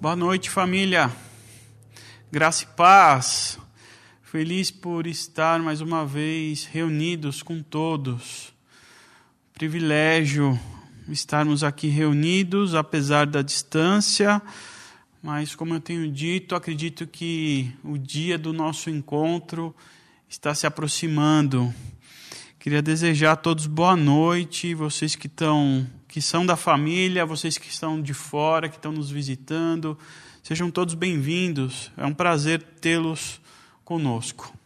Boa noite, família. Graça e paz. Feliz por estar mais uma vez reunidos com todos. Privilégio estarmos aqui reunidos, apesar da distância, mas como eu tenho dito, acredito que o dia do nosso encontro está se aproximando. Queria desejar a todos boa noite, vocês que estão que são da família, vocês que estão de fora, que estão nos visitando, sejam todos bem-vindos. É um prazer tê-los conosco.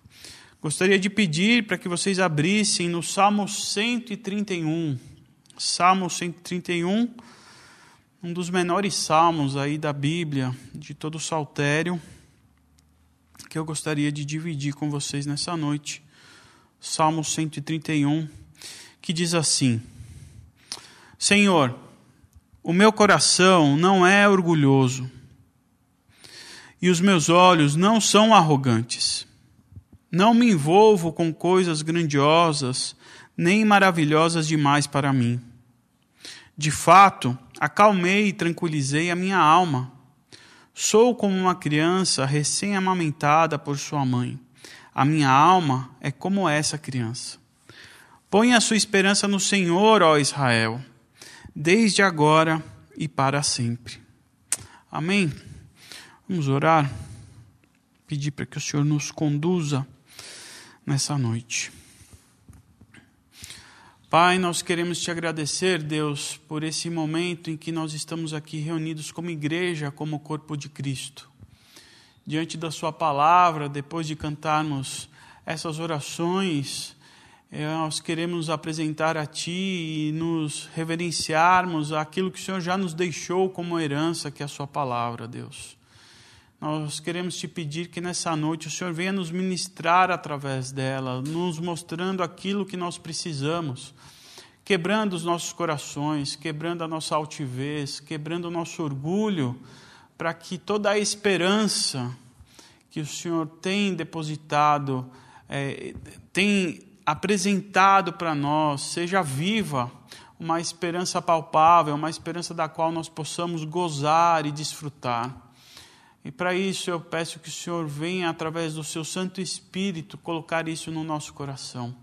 Gostaria de pedir para que vocês abrissem no Salmo 131. Salmo 131, um dos menores salmos aí da Bíblia, de todo o saltério, que eu gostaria de dividir com vocês nessa noite. Salmo 131, que diz assim: Senhor, o meu coração não é orgulhoso e os meus olhos não são arrogantes. Não me envolvo com coisas grandiosas nem maravilhosas demais para mim. De fato, acalmei e tranquilizei a minha alma. Sou como uma criança recém-amamentada por sua mãe. A minha alma é como essa criança. Põe a sua esperança no Senhor, ó Israel desde agora e para sempre. Amém? Vamos orar, pedir para que o Senhor nos conduza nessa noite. Pai, nós queremos te agradecer, Deus, por esse momento em que nós estamos aqui reunidos como igreja, como corpo de Cristo. Diante da Sua palavra, depois de cantarmos essas orações, nós queremos apresentar a Ti e nos reverenciarmos aquilo que o Senhor já nos deixou como herança, que é a Sua palavra, Deus. Nós queremos te pedir que nessa noite o Senhor venha nos ministrar através dela, nos mostrando aquilo que nós precisamos, quebrando os nossos corações, quebrando a nossa altivez, quebrando o nosso orgulho, para que toda a esperança que o Senhor tem depositado, é, tem apresentado para nós seja viva, uma esperança palpável, uma esperança da qual nós possamos gozar e desfrutar. E para isso eu peço que o Senhor venha, através do seu Santo Espírito, colocar isso no nosso coração.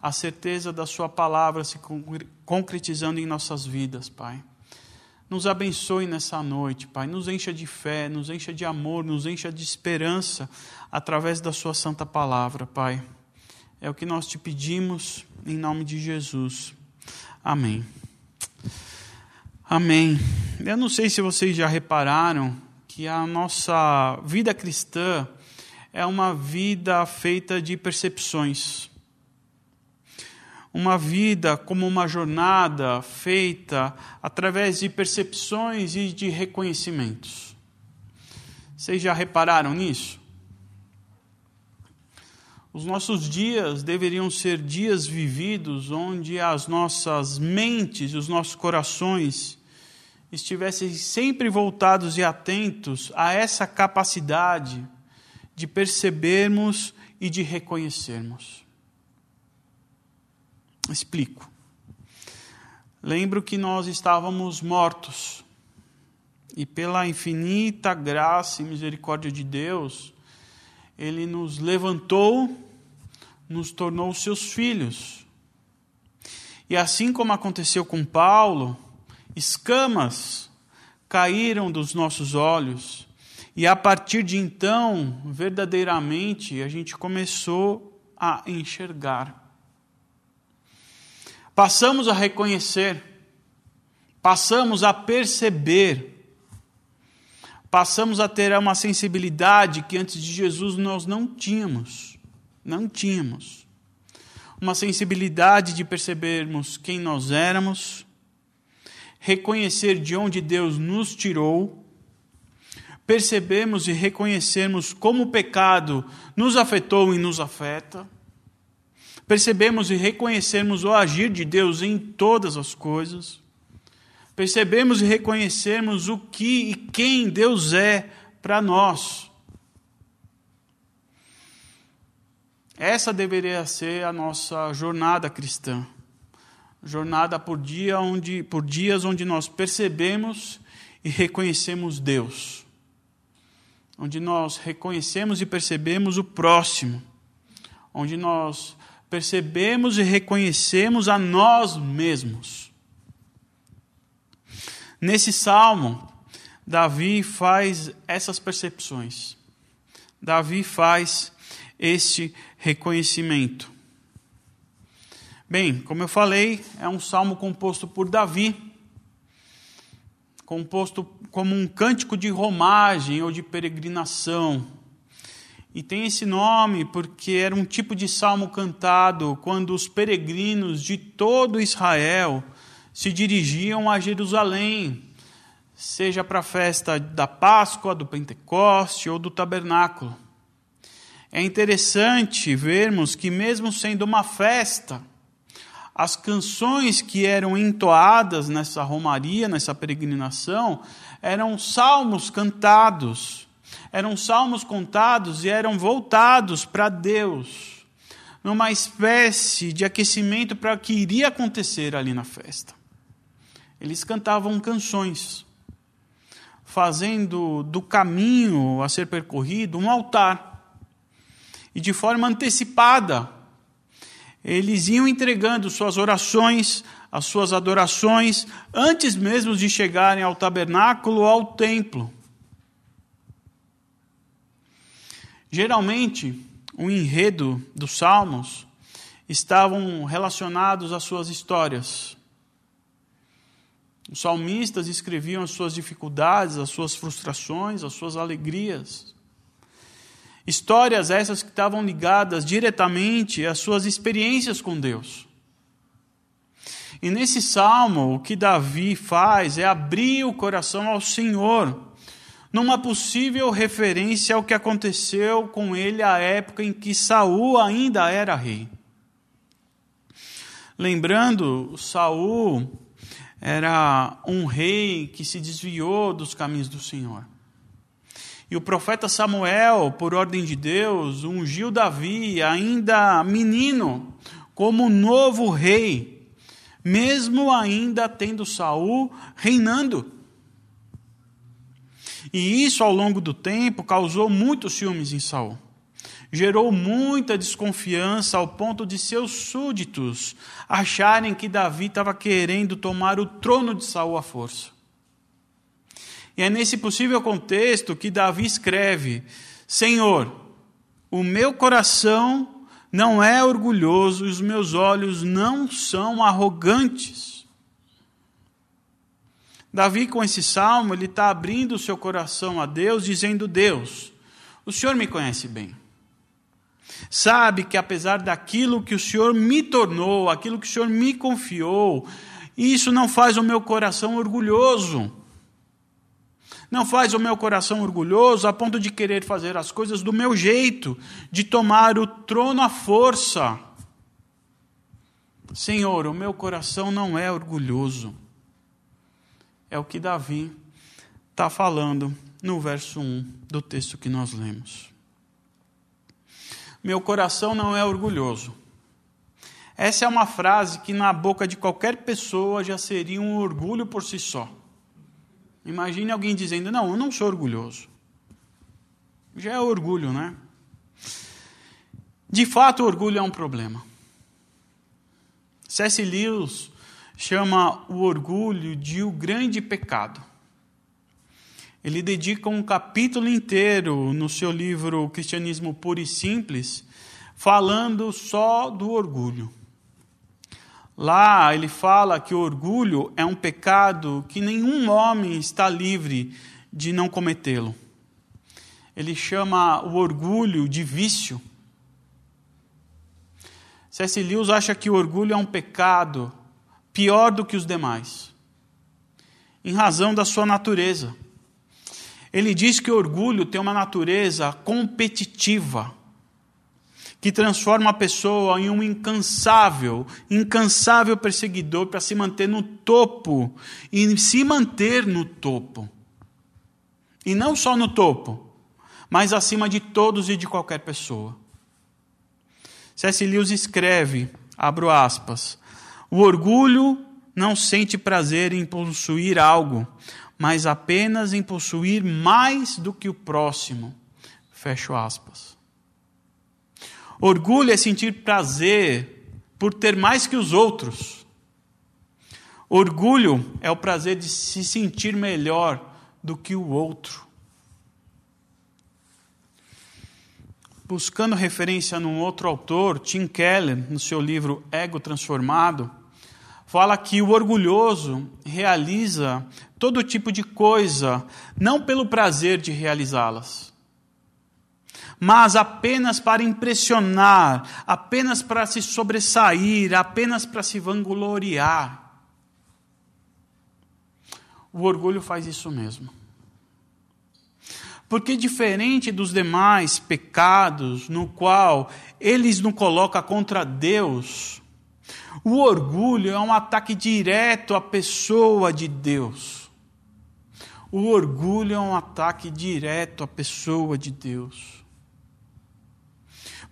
A certeza da Sua palavra se concretizando em nossas vidas, Pai. Nos abençoe nessa noite, Pai. Nos encha de fé, nos encha de amor, nos encha de esperança através da Sua santa palavra, Pai. É o que nós te pedimos em nome de Jesus. Amém. Amém. Eu não sei se vocês já repararam que a nossa vida cristã é uma vida feita de percepções. Uma vida como uma jornada feita através de percepções e de reconhecimentos. Vocês já repararam nisso? Os nossos dias deveriam ser dias vividos onde as nossas mentes, os nossos corações estivessem sempre voltados e atentos a essa capacidade de percebermos e de reconhecermos. Explico. Lembro que nós estávamos mortos e pela infinita graça e misericórdia de Deus, ele nos levantou, nos tornou seus filhos. E assim como aconteceu com Paulo, escamas caíram dos nossos olhos, e a partir de então, verdadeiramente, a gente começou a enxergar. Passamos a reconhecer, passamos a perceber passamos a ter uma sensibilidade que antes de Jesus nós não tínhamos. Não tínhamos. Uma sensibilidade de percebermos quem nós éramos, reconhecer de onde Deus nos tirou, percebemos e reconhecermos como o pecado nos afetou e nos afeta, percebemos e reconhecermos o agir de Deus em todas as coisas percebemos e reconhecemos o que e quem Deus é para nós. Essa deveria ser a nossa jornada cristã. Jornada por dia onde por dias onde nós percebemos e reconhecemos Deus. onde nós reconhecemos e percebemos o próximo, onde nós percebemos e reconhecemos a nós mesmos. Nesse salmo, Davi faz essas percepções. Davi faz este reconhecimento. Bem, como eu falei, é um salmo composto por Davi, composto como um cântico de romagem ou de peregrinação. E tem esse nome porque era um tipo de salmo cantado quando os peregrinos de todo Israel se dirigiam a Jerusalém, seja para a festa da Páscoa, do Pentecoste ou do Tabernáculo. É interessante vermos que, mesmo sendo uma festa, as canções que eram entoadas nessa romaria, nessa peregrinação, eram salmos cantados, eram salmos contados e eram voltados para Deus, numa espécie de aquecimento para o que iria acontecer ali na festa. Eles cantavam canções, fazendo do caminho a ser percorrido um altar, e de forma antecipada, eles iam entregando suas orações, as suas adorações, antes mesmo de chegarem ao tabernáculo ou ao templo. Geralmente, o enredo dos salmos estavam relacionados às suas histórias. Os salmistas escreviam as suas dificuldades, as suas frustrações, as suas alegrias. Histórias essas que estavam ligadas diretamente às suas experiências com Deus. E nesse salmo, o que Davi faz é abrir o coração ao Senhor, numa possível referência ao que aconteceu com ele à época em que Saul ainda era rei. Lembrando, Saul era um rei que se desviou dos caminhos do Senhor. E o profeta Samuel, por ordem de Deus, ungiu Davi, ainda menino, como novo rei, mesmo ainda tendo Saul reinando. E isso ao longo do tempo causou muitos ciúmes em Saul. Gerou muita desconfiança ao ponto de seus súditos acharem que Davi estava querendo tomar o trono de Saul à força. E é nesse possível contexto que Davi escreve: Senhor, o meu coração não é orgulhoso e os meus olhos não são arrogantes. Davi, com esse salmo, ele está abrindo o seu coração a Deus, dizendo: Deus, o Senhor me conhece bem. Sabe que apesar daquilo que o Senhor me tornou, aquilo que o Senhor me confiou, isso não faz o meu coração orgulhoso. Não faz o meu coração orgulhoso a ponto de querer fazer as coisas do meu jeito, de tomar o trono à força. Senhor, o meu coração não é orgulhoso. É o que Davi está falando no verso 1 do texto que nós lemos. Meu coração não é orgulhoso. Essa é uma frase que na boca de qualquer pessoa já seria um orgulho por si só. Imagine alguém dizendo: Não, eu não sou orgulhoso. Já é orgulho, né? De fato, o orgulho é um problema. C.S. Lewis chama o orgulho de o grande pecado. Ele dedica um capítulo inteiro no seu livro Cristianismo Puro e Simples falando só do orgulho. Lá ele fala que o orgulho é um pecado que nenhum homem está livre de não cometê-lo. Ele chama o orgulho de vício. C.S. Lewis acha que o orgulho é um pecado pior do que os demais, em razão da sua natureza. Ele diz que o orgulho tem uma natureza competitiva que transforma a pessoa em um incansável, incansável perseguidor para se manter no topo e se manter no topo. E não só no topo, mas acima de todos e de qualquer pessoa. C.S. Lewis escreve, abro aspas, o orgulho não sente prazer em possuir algo, mas apenas em possuir mais do que o próximo. Fecho aspas. Orgulho é sentir prazer por ter mais que os outros. Orgulho é o prazer de se sentir melhor do que o outro. Buscando referência num outro autor, Tim Keller, no seu livro Ego Transformado, fala que o orgulhoso realiza todo tipo de coisa, não pelo prazer de realizá-las, mas apenas para impressionar, apenas para se sobressair, apenas para se vangloriar. O orgulho faz isso mesmo. Porque diferente dos demais pecados, no qual eles não colocam contra Deus, o orgulho é um ataque direto à pessoa de Deus. O orgulho é um ataque direto à pessoa de Deus.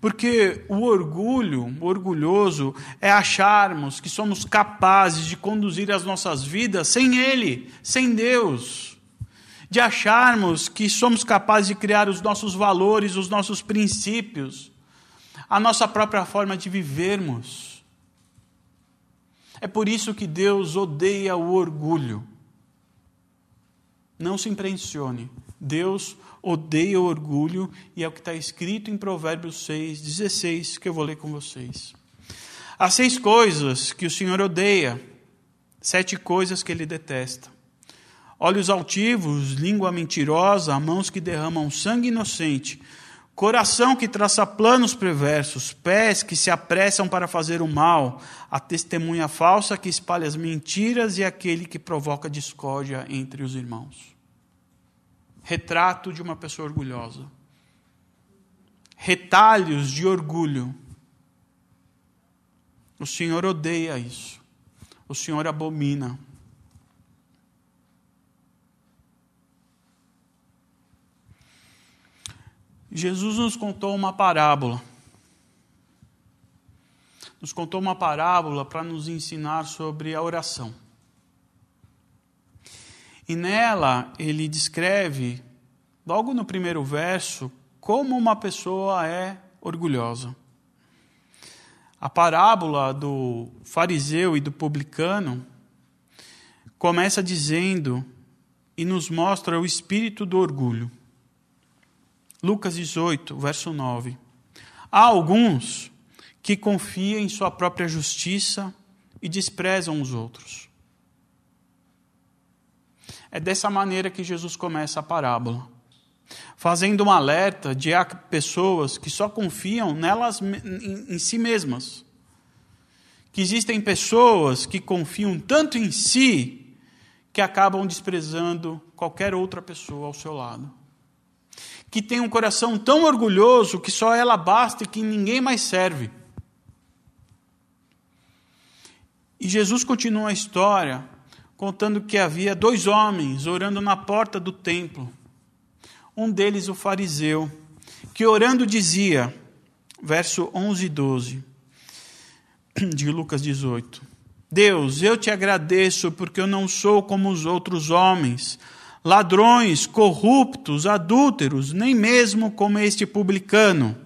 Porque o orgulho, o orgulhoso, é acharmos que somos capazes de conduzir as nossas vidas sem Ele, sem Deus. De acharmos que somos capazes de criar os nossos valores, os nossos princípios, a nossa própria forma de vivermos. É por isso que Deus odeia o orgulho. Não se impressione. Deus odeia o orgulho, e é o que está escrito em Provérbios 6, 16, que eu vou ler com vocês. Há seis coisas que o Senhor odeia, sete coisas que ele detesta: olhos altivos, língua mentirosa, mãos que derramam sangue inocente, coração que traça planos perversos, pés que se apressam para fazer o mal, a testemunha falsa que espalha as mentiras e aquele que provoca discórdia entre os irmãos retrato de uma pessoa orgulhosa. Retalhos de orgulho. O Senhor odeia isso. O Senhor abomina. Jesus nos contou uma parábola. Nos contou uma parábola para nos ensinar sobre a oração. E nela ele descreve, logo no primeiro verso, como uma pessoa é orgulhosa. A parábola do fariseu e do publicano começa dizendo e nos mostra o espírito do orgulho. Lucas 18, verso 9. Há alguns que confiam em sua própria justiça e desprezam os outros. É dessa maneira que Jesus começa a parábola, fazendo um alerta de há pessoas que só confiam nelas em, si mesmas. Que existem pessoas que confiam tanto em si que acabam desprezando qualquer outra pessoa ao seu lado. Que tem um coração tão orgulhoso que só ela basta e que ninguém mais serve. E Jesus continua a história contando que havia dois homens orando na porta do templo. Um deles, o fariseu, que orando dizia, verso 11 e 12 de Lucas 18: Deus, eu te agradeço porque eu não sou como os outros homens, ladrões, corruptos, adúlteros, nem mesmo como este publicano.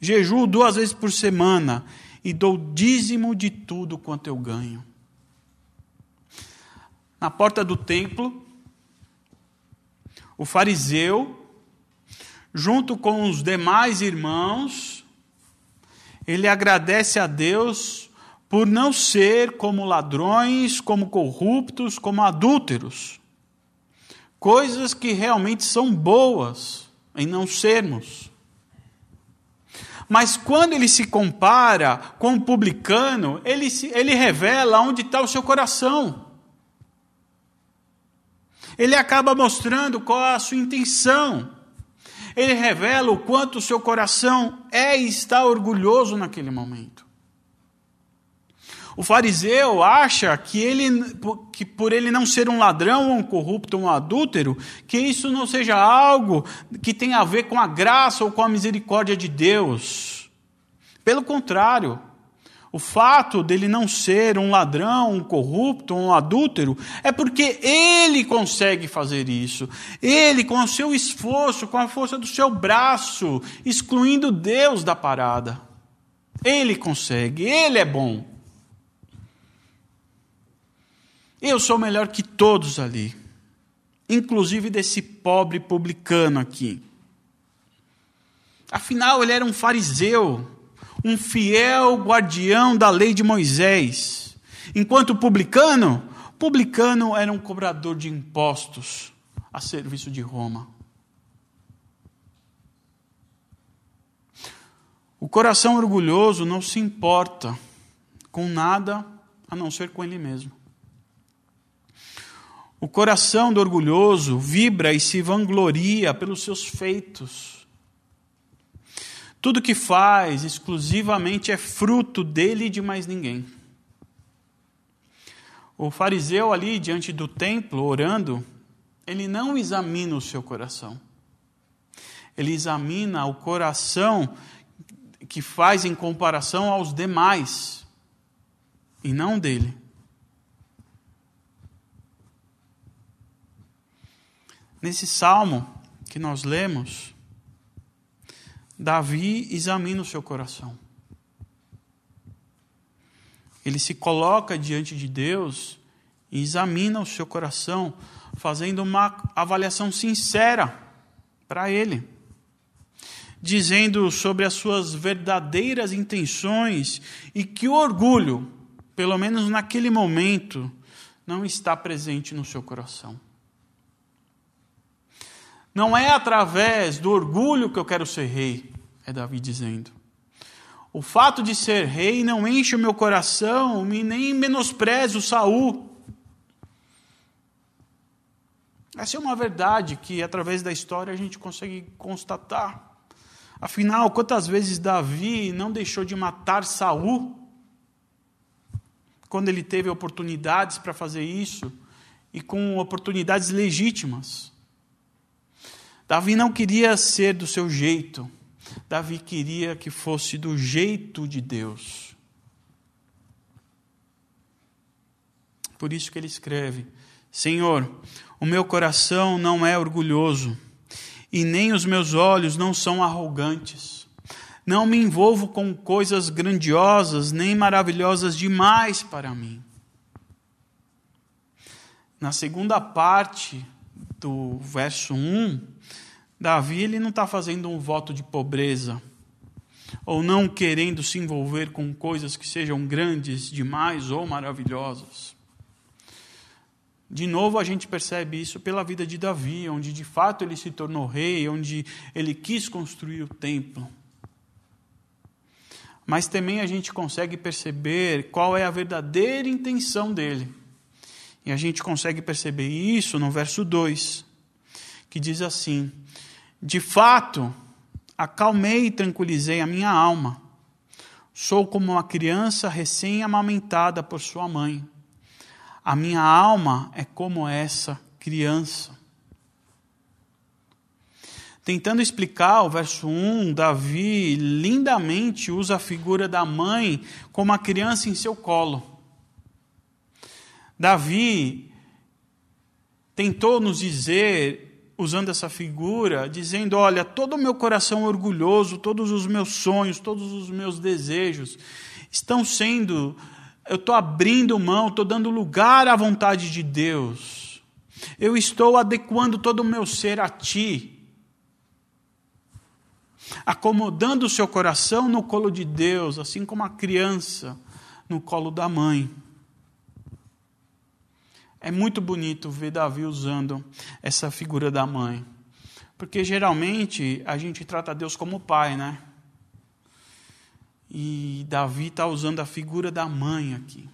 Jejuo duas vezes por semana e dou dízimo de tudo quanto eu ganho na porta do templo, o fariseu, junto com os demais irmãos, ele agradece a Deus por não ser como ladrões, como corruptos, como adúlteros. Coisas que realmente são boas em não sermos. Mas quando ele se compara com o publicano, ele, se, ele revela onde está o seu coração ele acaba mostrando qual é a sua intenção. Ele revela o quanto o seu coração é e está orgulhoso naquele momento. O fariseu acha que, ele, que por ele não ser um ladrão, um corrupto, um adúltero, que isso não seja algo que tenha a ver com a graça ou com a misericórdia de Deus. Pelo contrário, O fato dele não ser um ladrão, um corrupto, um adúltero, é porque ele consegue fazer isso. Ele, com o seu esforço, com a força do seu braço, excluindo Deus da parada. Ele consegue, ele é bom. Eu sou melhor que todos ali, inclusive desse pobre publicano aqui. Afinal, ele era um fariseu um fiel guardião da lei de Moisés. Enquanto publicano, publicano era um cobrador de impostos a serviço de Roma. O coração orgulhoso não se importa com nada a não ser com ele mesmo. O coração do orgulhoso vibra e se vangloria pelos seus feitos tudo que faz exclusivamente é fruto dele e de mais ninguém. O fariseu ali diante do templo, orando, ele não examina o seu coração. Ele examina o coração que faz em comparação aos demais e não dele. Nesse salmo que nós lemos, Davi examina o seu coração. Ele se coloca diante de Deus e examina o seu coração, fazendo uma avaliação sincera para ele, dizendo sobre as suas verdadeiras intenções e que o orgulho, pelo menos naquele momento, não está presente no seu coração. Não é através do orgulho que eu quero ser rei, é Davi dizendo. O fato de ser rei não enche o meu coração, nem menosprezo Saul. Essa é uma verdade que, através da história, a gente consegue constatar. Afinal, quantas vezes Davi não deixou de matar Saul quando ele teve oportunidades para fazer isso e com oportunidades legítimas? Davi não queria ser do seu jeito. Davi queria que fosse do jeito de Deus. Por isso que ele escreve: Senhor, o meu coração não é orgulhoso, e nem os meus olhos não são arrogantes. Não me envolvo com coisas grandiosas nem maravilhosas demais para mim. Na segunda parte do verso 1, Davi ele não está fazendo um voto de pobreza, ou não querendo se envolver com coisas que sejam grandes demais ou maravilhosas. De novo, a gente percebe isso pela vida de Davi, onde de fato ele se tornou rei, onde ele quis construir o templo. Mas também a gente consegue perceber qual é a verdadeira intenção dele. E a gente consegue perceber isso no verso 2, que diz assim: de fato, acalmei e tranquilizei a minha alma. Sou como uma criança recém-amamentada por sua mãe. A minha alma é como essa criança. Tentando explicar o verso 1, Davi lindamente usa a figura da mãe como a criança em seu colo. Davi tentou nos dizer usando essa figura, dizendo: Olha, todo o meu coração orgulhoso, todos os meus sonhos, todos os meus desejos estão sendo, eu estou abrindo mão, estou dando lugar à vontade de Deus. Eu estou adequando todo o meu ser a Ti. Acomodando o seu coração no colo de Deus, assim como a criança no colo da mãe. É muito bonito ver Davi usando essa figura da mãe. Porque geralmente a gente trata Deus como pai, né? E Davi está usando a figura da mãe aqui.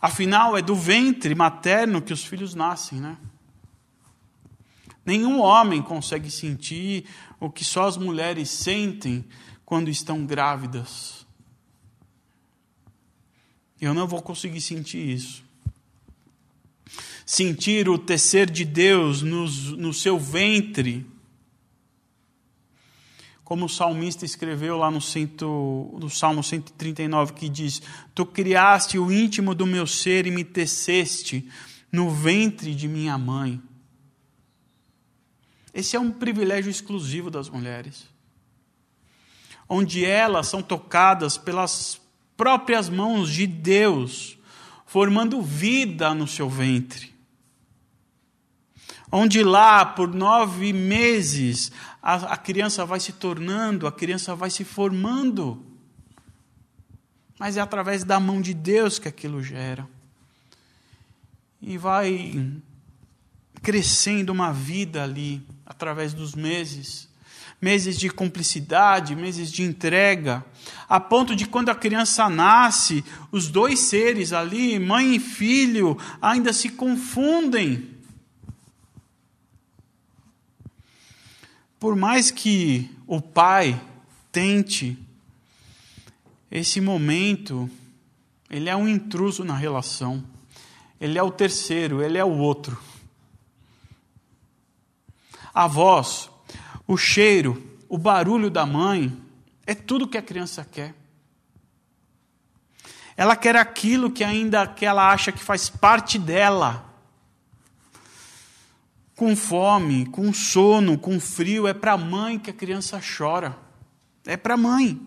Afinal, é do ventre materno que os filhos nascem, né? Nenhum homem consegue sentir o que só as mulheres sentem quando estão grávidas. Eu não vou conseguir sentir isso sentir o tecer de Deus no, no seu ventre, como o salmista escreveu lá no, cento, no Salmo 139, que diz: Tu criaste o íntimo do meu ser e me teceste no ventre de minha mãe. Esse é um privilégio exclusivo das mulheres, onde elas são tocadas pelas próprias mãos de Deus, formando vida no seu ventre onde lá, por nove meses, a, a criança vai se tornando, a criança vai se formando. Mas é através da mão de Deus que aquilo gera. E vai crescendo uma vida ali, através dos meses. Meses de cumplicidade, meses de entrega, a ponto de quando a criança nasce, os dois seres ali, mãe e filho, ainda se confundem. Por mais que o pai tente, esse momento, ele é um intruso na relação. Ele é o terceiro, ele é o outro. A voz, o cheiro, o barulho da mãe, é tudo que a criança quer. Ela quer aquilo que ainda que ela acha que faz parte dela com fome, com sono, com frio, é para a mãe que a criança chora. É para a mãe.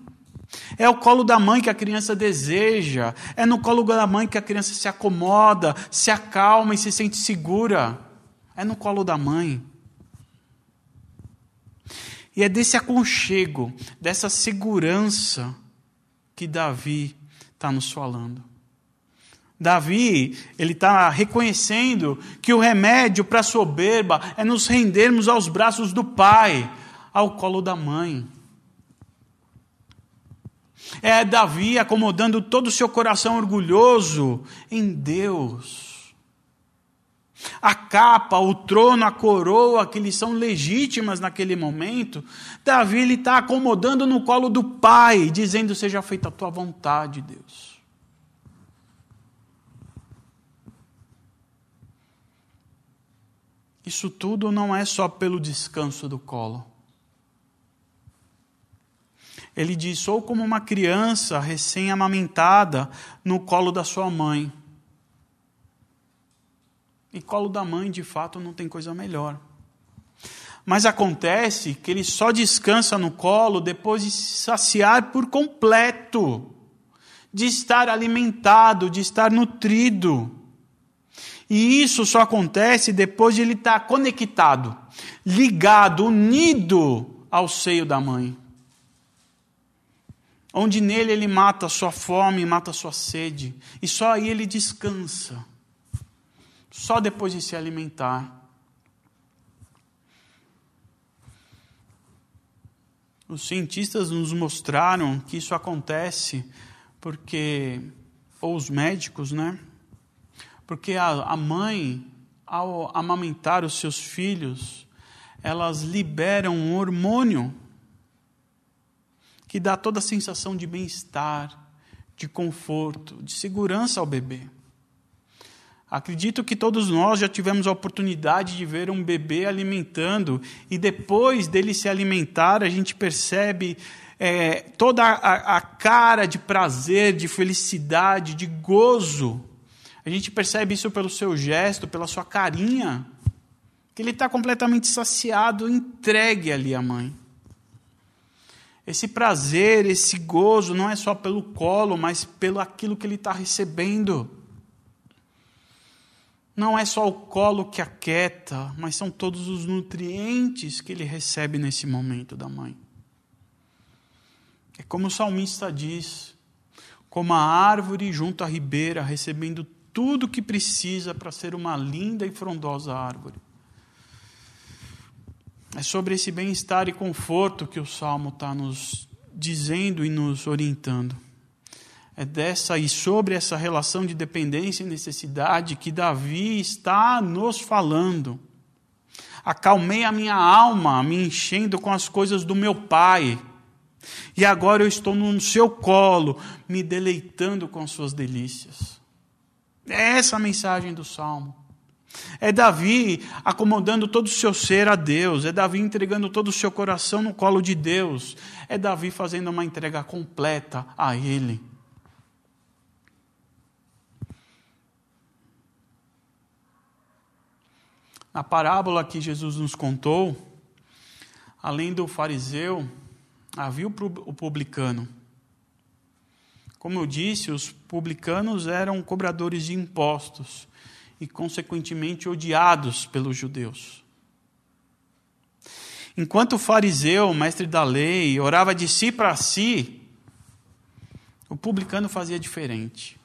É o colo da mãe que a criança deseja. É no colo da mãe que a criança se acomoda, se acalma e se sente segura. É no colo da mãe. E é desse aconchego, dessa segurança que Davi está nos falando. Davi, ele está reconhecendo que o remédio para a soberba é nos rendermos aos braços do pai, ao colo da mãe. É Davi acomodando todo o seu coração orgulhoso em Deus. A capa, o trono, a coroa, que lhes são legítimas naquele momento, Davi está acomodando no colo do Pai, dizendo: Seja feita a tua vontade, Deus. Isso tudo não é só pelo descanso do colo. Ele diz: Sou como uma criança recém-amamentada no colo da sua mãe. E colo da mãe, de fato, não tem coisa melhor. Mas acontece que ele só descansa no colo depois de se saciar por completo, de estar alimentado, de estar nutrido. E isso só acontece depois de ele estar conectado, ligado, unido ao seio da mãe. Onde nele ele mata a sua fome, mata a sua sede. E só aí ele descansa. Só depois de se alimentar. Os cientistas nos mostraram que isso acontece porque, ou os médicos, né? Porque a, mãe, ao amamentar os seus filhos, elas liberam um hormônio que dá toda a sensação de bem-estar, de conforto, de segurança ao bebê. Acredito que todos nós já tivemos a oportunidade de ver um bebê alimentando e depois dele se alimentar, a gente percebe é, toda a, a cara de prazer, de felicidade, de gozo a gente percebe isso pelo seu gesto, pela sua carinha, que ele está completamente saciado, entregue ali à mãe. Esse prazer, esse gozo, não é só pelo colo, mas pelo aquilo que ele está recebendo. Não é só o colo que aquieta, mas são todos os nutrientes que ele recebe nesse momento da mãe. É como o salmista diz: como a árvore junto à ribeira, recebendo tudo o que precisa para ser uma linda e frondosa árvore. É sobre esse bem-estar e conforto que o Salmo está nos dizendo e nos orientando. É dessa e sobre essa relação de dependência e necessidade que Davi está nos falando. Acalmei a minha alma, me enchendo com as coisas do meu pai. E agora eu estou no seu colo, me deleitando com suas delícias. É essa a mensagem do salmo. É Davi acomodando todo o seu ser a Deus, é Davi entregando todo o seu coração no colo de Deus, é Davi fazendo uma entrega completa a Ele. Na parábola que Jesus nos contou, além do fariseu, havia o publicano. Como eu disse, os publicanos eram cobradores de impostos e, consequentemente, odiados pelos judeus. Enquanto o fariseu, mestre da lei, orava de si para si, o publicano fazia diferente.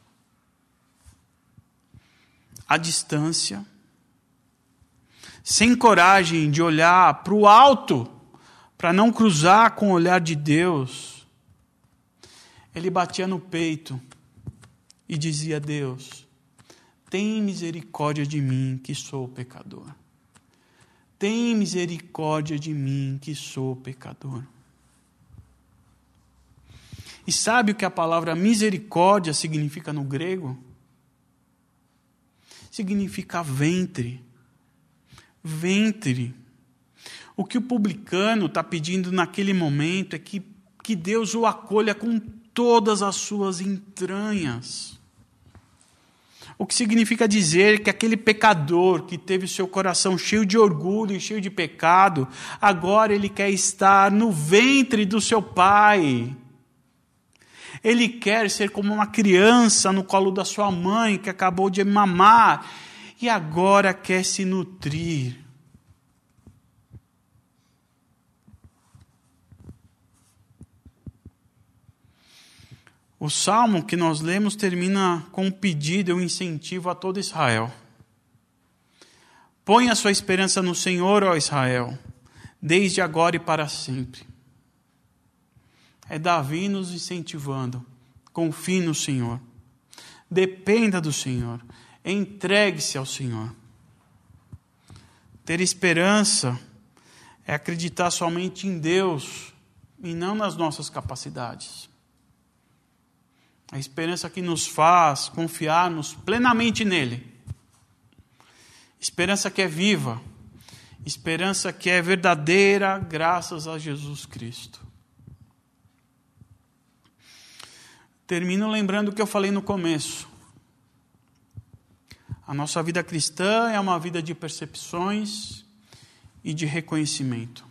À distância, sem coragem de olhar para o alto, para não cruzar com o olhar de Deus, ele batia no peito e dizia: Deus, tem misericórdia de mim que sou pecador. Tem misericórdia de mim que sou pecador. E sabe o que a palavra misericórdia significa no grego? Significa ventre. Ventre. O que o publicano está pedindo naquele momento é que, que Deus o acolha com todas as suas entranhas. O que significa dizer que aquele pecador que teve seu coração cheio de orgulho e cheio de pecado, agora ele quer estar no ventre do seu pai. Ele quer ser como uma criança no colo da sua mãe que acabou de mamar e agora quer se nutrir. O salmo que nós lemos termina com um pedido e um incentivo a todo Israel. Põe a sua esperança no Senhor, ó Israel, desde agora e para sempre. É Davi nos incentivando. Confie no Senhor. Dependa do Senhor. Entregue-se ao Senhor. Ter esperança é acreditar somente em Deus e não nas nossas capacidades. A esperança que nos faz confiarmos plenamente nele. Esperança que é viva. Esperança que é verdadeira, graças a Jesus Cristo. Termino lembrando o que eu falei no começo. A nossa vida cristã é uma vida de percepções e de reconhecimento.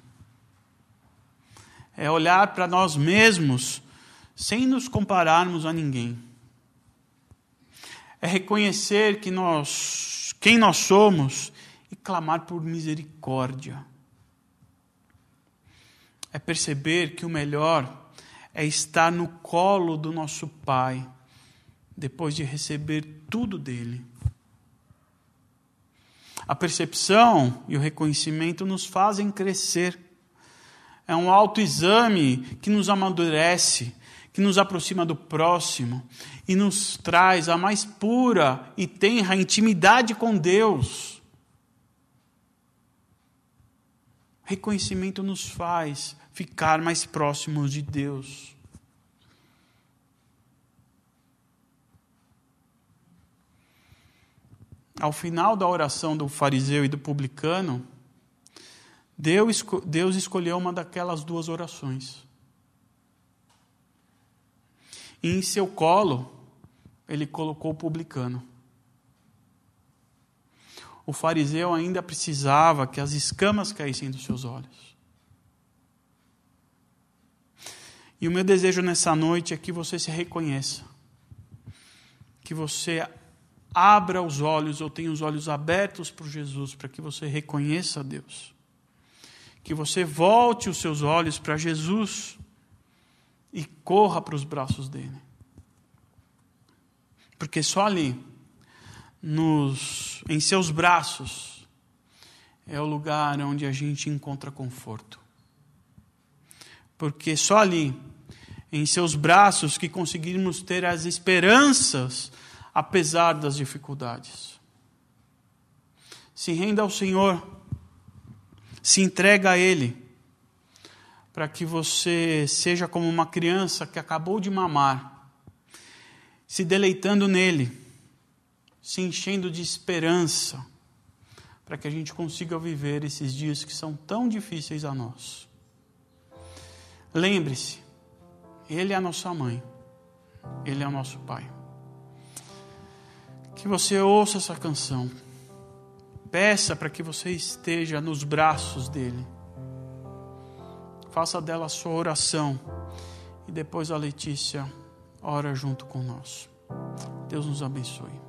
É olhar para nós mesmos sem nos compararmos a ninguém. É reconhecer que nós, quem nós somos e clamar por misericórdia. É perceber que o melhor é estar no colo do nosso Pai, depois de receber tudo dele. A percepção e o reconhecimento nos fazem crescer. É um autoexame que nos amadurece, que nos aproxima do próximo e nos traz a mais pura e tenra intimidade com Deus. Reconhecimento nos faz ficar mais próximos de Deus. Ao final da oração do fariseu e do publicano, Deus, escolheu uma daquelas duas orações. E em seu colo, ele colocou o publicano. O fariseu ainda precisava que as escamas caíssem dos seus olhos. E o meu desejo nessa noite é que você se reconheça. Que você abra os olhos ou tenha os olhos abertos para Jesus, para que você reconheça a Deus. Que você volte os seus olhos para Jesus e corra para os braços dele. Porque só ali, nos, em seus braços, é o lugar onde a gente encontra conforto. Porque só ali, em seus braços, que conseguimos ter as esperanças, apesar das dificuldades. Se renda ao Senhor, se entrega a Ele para que você seja como uma criança que acabou de mamar, se deleitando nele, se enchendo de esperança, para que a gente consiga viver esses dias que são tão difíceis a nós. Lembre-se, Ele é a nossa mãe, Ele é o nosso Pai. Que você ouça essa canção, peça para que você esteja nos braços dEle, faça dela a sua oração e depois a Letícia ora junto nós. Deus nos abençoe.